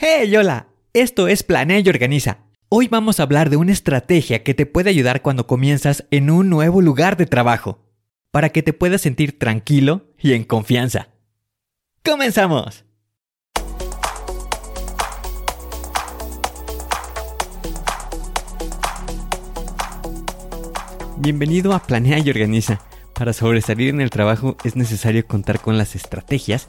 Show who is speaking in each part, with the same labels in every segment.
Speaker 1: ¡Hey, hola! Esto es Planea y Organiza. Hoy vamos a hablar de una estrategia que te puede ayudar cuando comienzas en un nuevo lugar de trabajo, para que te puedas sentir tranquilo y en confianza. ¡Comenzamos! Bienvenido a Planea y Organiza. Para sobresalir en el trabajo es necesario contar con las estrategias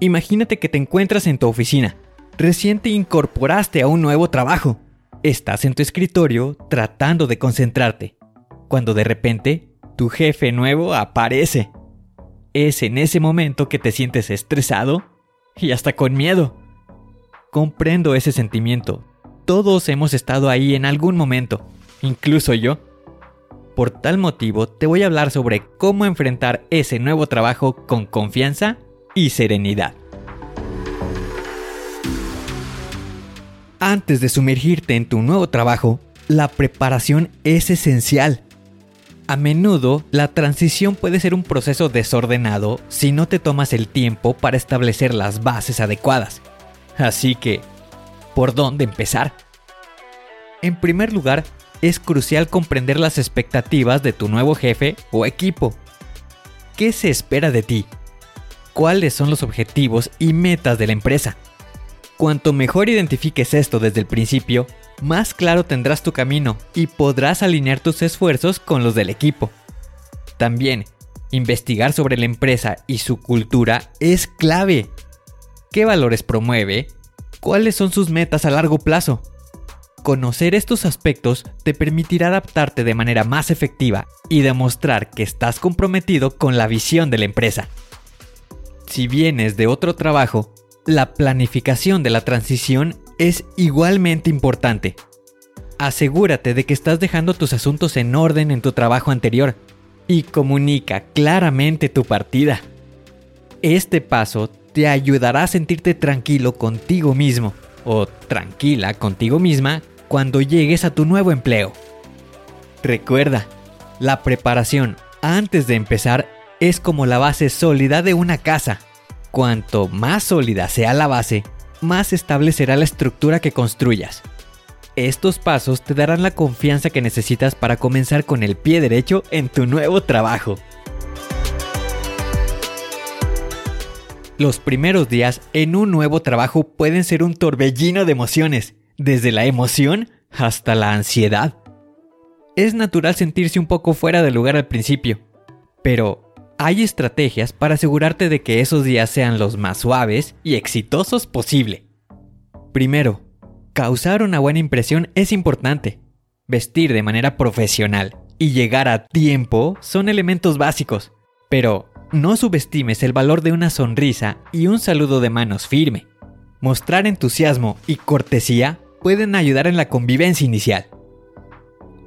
Speaker 1: Imagínate que te encuentras en tu oficina. Recién te incorporaste a un nuevo trabajo. Estás en tu escritorio tratando de concentrarte, cuando de repente tu jefe nuevo aparece. Es en ese momento que te sientes estresado y hasta con miedo. Comprendo ese sentimiento. Todos hemos estado ahí en algún momento, incluso yo. Por tal motivo te voy a hablar sobre cómo enfrentar ese nuevo trabajo con confianza y serenidad. Antes de sumergirte en tu nuevo trabajo, la preparación es esencial. A menudo, la transición puede ser un proceso desordenado si no te tomas el tiempo para establecer las bases adecuadas. Así que, ¿por dónde empezar? En primer lugar, es crucial comprender las expectativas de tu nuevo jefe o equipo. ¿Qué se espera de ti? Cuáles son los objetivos y metas de la empresa. Cuanto mejor identifiques esto desde el principio, más claro tendrás tu camino y podrás alinear tus esfuerzos con los del equipo. También, investigar sobre la empresa y su cultura es clave. ¿Qué valores promueve? ¿Cuáles son sus metas a largo plazo? Conocer estos aspectos te permitirá adaptarte de manera más efectiva y demostrar que estás comprometido con la visión de la empresa. Si vienes de otro trabajo, la planificación de la transición es igualmente importante. Asegúrate de que estás dejando tus asuntos en orden en tu trabajo anterior y comunica claramente tu partida. Este paso te ayudará a sentirte tranquilo contigo mismo o tranquila contigo misma cuando llegues a tu nuevo empleo. Recuerda, la preparación antes de empezar es como la base sólida de una casa. Cuanto más sólida sea la base, más estable será la estructura que construyas. Estos pasos te darán la confianza que necesitas para comenzar con el pie derecho en tu nuevo trabajo. Los primeros días en un nuevo trabajo pueden ser un torbellino de emociones, desde la emoción hasta la ansiedad. Es natural sentirse un poco fuera de lugar al principio, pero hay estrategias para asegurarte de que esos días sean los más suaves y exitosos posible. Primero, causar una buena impresión es importante. Vestir de manera profesional y llegar a tiempo son elementos básicos, pero no subestimes el valor de una sonrisa y un saludo de manos firme. Mostrar entusiasmo y cortesía pueden ayudar en la convivencia inicial.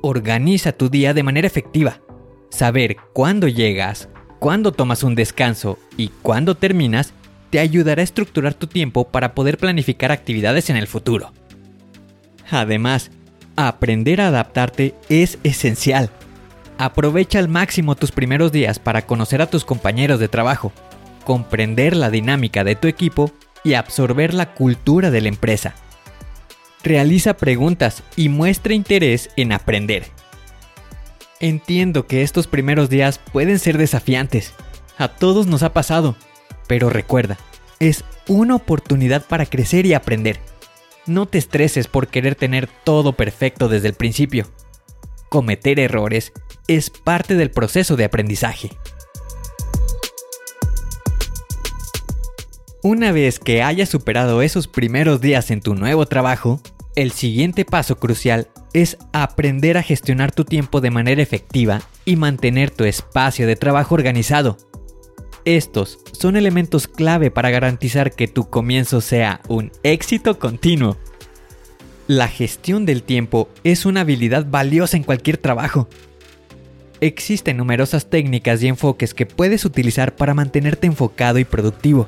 Speaker 1: Organiza tu día de manera efectiva. Saber cuándo llegas, cuándo tomas un descanso y cuándo terminas te ayudará a estructurar tu tiempo para poder planificar actividades en el futuro. Además, aprender a adaptarte es esencial. Aprovecha al máximo tus primeros días para conocer a tus compañeros de trabajo, comprender la dinámica de tu equipo y absorber la cultura de la empresa. Realiza preguntas y muestra interés en aprender. Entiendo que estos primeros días pueden ser desafiantes. A todos nos ha pasado. Pero recuerda, es una oportunidad para crecer y aprender. No te estreses por querer tener todo perfecto desde el principio. Cometer errores es parte del proceso de aprendizaje. Una vez que hayas superado esos primeros días en tu nuevo trabajo, el siguiente paso crucial es aprender a gestionar tu tiempo de manera efectiva y mantener tu espacio de trabajo organizado. Estos son elementos clave para garantizar que tu comienzo sea un éxito continuo. La gestión del tiempo es una habilidad valiosa en cualquier trabajo. Existen numerosas técnicas y enfoques que puedes utilizar para mantenerte enfocado y productivo.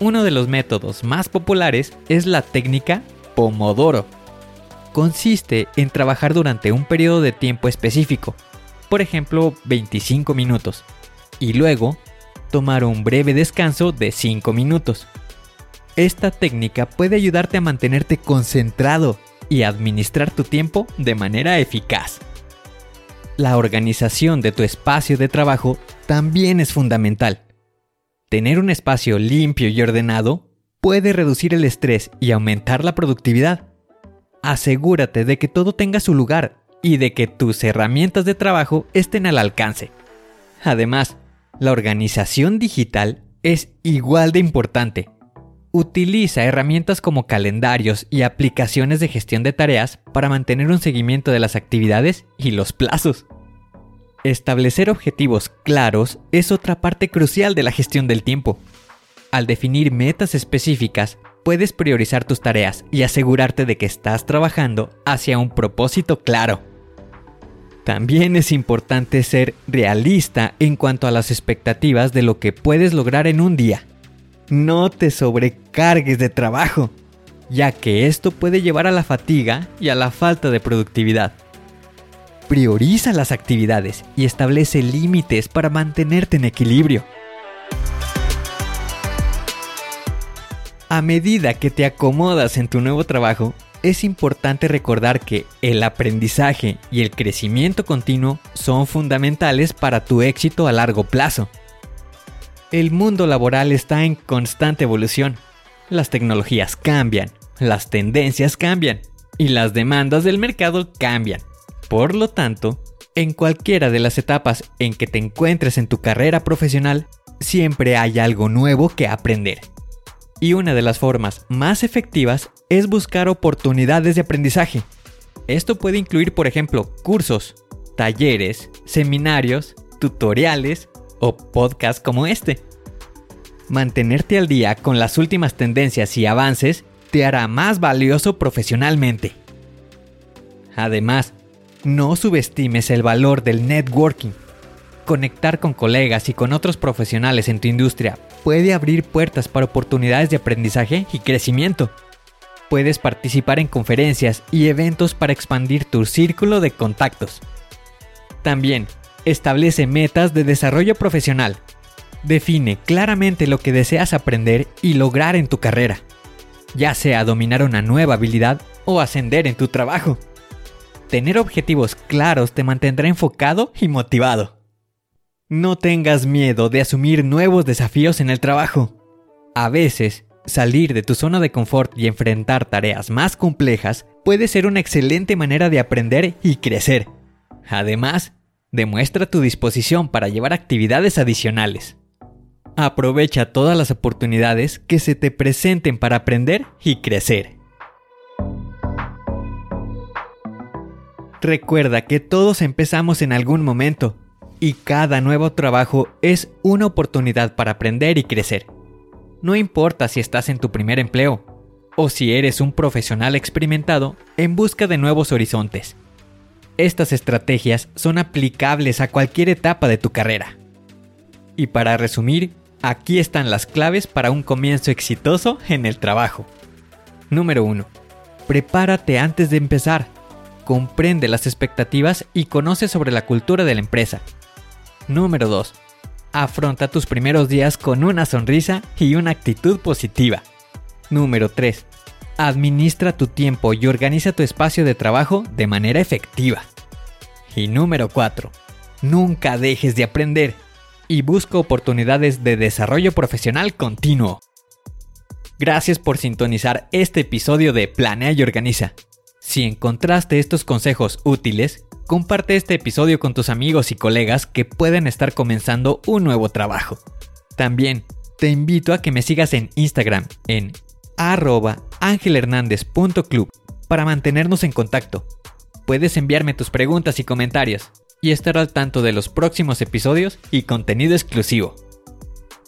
Speaker 1: Uno de los métodos más populares es la técnica Pomodoro. Consiste en trabajar durante un periodo de tiempo específico, por ejemplo 25 minutos, y luego tomar un breve descanso de 5 minutos. Esta técnica puede ayudarte a mantenerte concentrado y administrar tu tiempo de manera eficaz. La organización de tu espacio de trabajo también es fundamental. Tener un espacio limpio y ordenado puede reducir el estrés y aumentar la productividad. Asegúrate de que todo tenga su lugar y de que tus herramientas de trabajo estén al alcance. Además, la organización digital es igual de importante. Utiliza herramientas como calendarios y aplicaciones de gestión de tareas para mantener un seguimiento de las actividades y los plazos. Establecer objetivos claros es otra parte crucial de la gestión del tiempo. Al definir metas específicas, puedes priorizar tus tareas y asegurarte de que estás trabajando hacia un propósito claro. También es importante ser realista en cuanto a las expectativas de lo que puedes lograr en un día. No te sobrecargues de trabajo, ya que esto puede llevar a la fatiga y a la falta de productividad. Prioriza las actividades y establece límites para mantenerte en equilibrio. A medida que te acomodas en tu nuevo trabajo, es importante recordar que el aprendizaje y el crecimiento continuo son fundamentales para tu éxito a largo plazo. El mundo laboral está en constante evolución. Las tecnologías cambian, las tendencias cambian y las demandas del mercado cambian. Por lo tanto, en cualquiera de las etapas en que te encuentres en tu carrera profesional, siempre hay algo nuevo que aprender. Y una de las formas más efectivas es buscar oportunidades de aprendizaje. Esto puede incluir, por ejemplo, cursos, talleres, seminarios, tutoriales o podcasts como este. Mantenerte al día con las últimas tendencias y avances te hará más valioso profesionalmente. Además, no subestimes el valor del networking. Conectar con colegas y con otros profesionales en tu industria puede abrir puertas para oportunidades de aprendizaje y crecimiento. Puedes participar en conferencias y eventos para expandir tu círculo de contactos. También, establece metas de desarrollo profesional. Define claramente lo que deseas aprender y lograr en tu carrera, ya sea dominar una nueva habilidad o ascender en tu trabajo. Tener objetivos claros te mantendrá enfocado y motivado. No tengas miedo de asumir nuevos desafíos en el trabajo. A veces, salir de tu zona de confort y enfrentar tareas más complejas puede ser una excelente manera de aprender y crecer. Además, demuestra tu disposición para llevar actividades adicionales. Aprovecha todas las oportunidades que se te presenten para aprender y crecer. Recuerda que todos empezamos en algún momento y cada nuevo trabajo es una oportunidad para aprender y crecer. No importa si estás en tu primer empleo o si eres un profesional experimentado en busca de nuevos horizontes. Estas estrategias son aplicables a cualquier etapa de tu carrera. Y para resumir, aquí están las claves para un comienzo exitoso en el trabajo. Número 1. Prepárate antes de empezar comprende las expectativas y conoce sobre la cultura de la empresa. Número 2. Afronta tus primeros días con una sonrisa y una actitud positiva. Número 3. Administra tu tiempo y organiza tu espacio de trabajo de manera efectiva. Y número 4. Nunca dejes de aprender. y busca oportunidades de desarrollo profesional continuo. Gracias por sintonizar este episodio de Planea y Organiza. Si encontraste estos consejos útiles, comparte este episodio con tus amigos y colegas que pueden estar comenzando un nuevo trabajo. También te invito a que me sigas en Instagram en arroba angelhernandez.club para mantenernos en contacto. Puedes enviarme tus preguntas y comentarios y estar al tanto de los próximos episodios y contenido exclusivo.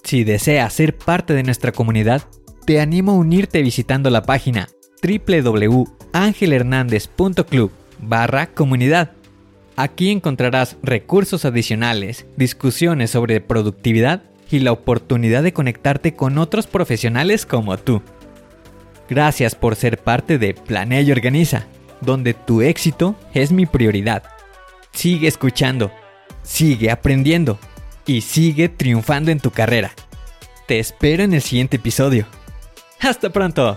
Speaker 1: Si deseas ser parte de nuestra comunidad, te animo a unirte visitando la página www.angelhernandez.club barra comunidad. Aquí encontrarás recursos adicionales, discusiones sobre productividad y la oportunidad de conectarte con otros profesionales como tú. Gracias por ser parte de Planea y Organiza, donde tu éxito es mi prioridad. Sigue escuchando, sigue aprendiendo y sigue triunfando en tu carrera. Te espero en el siguiente episodio. Hasta pronto.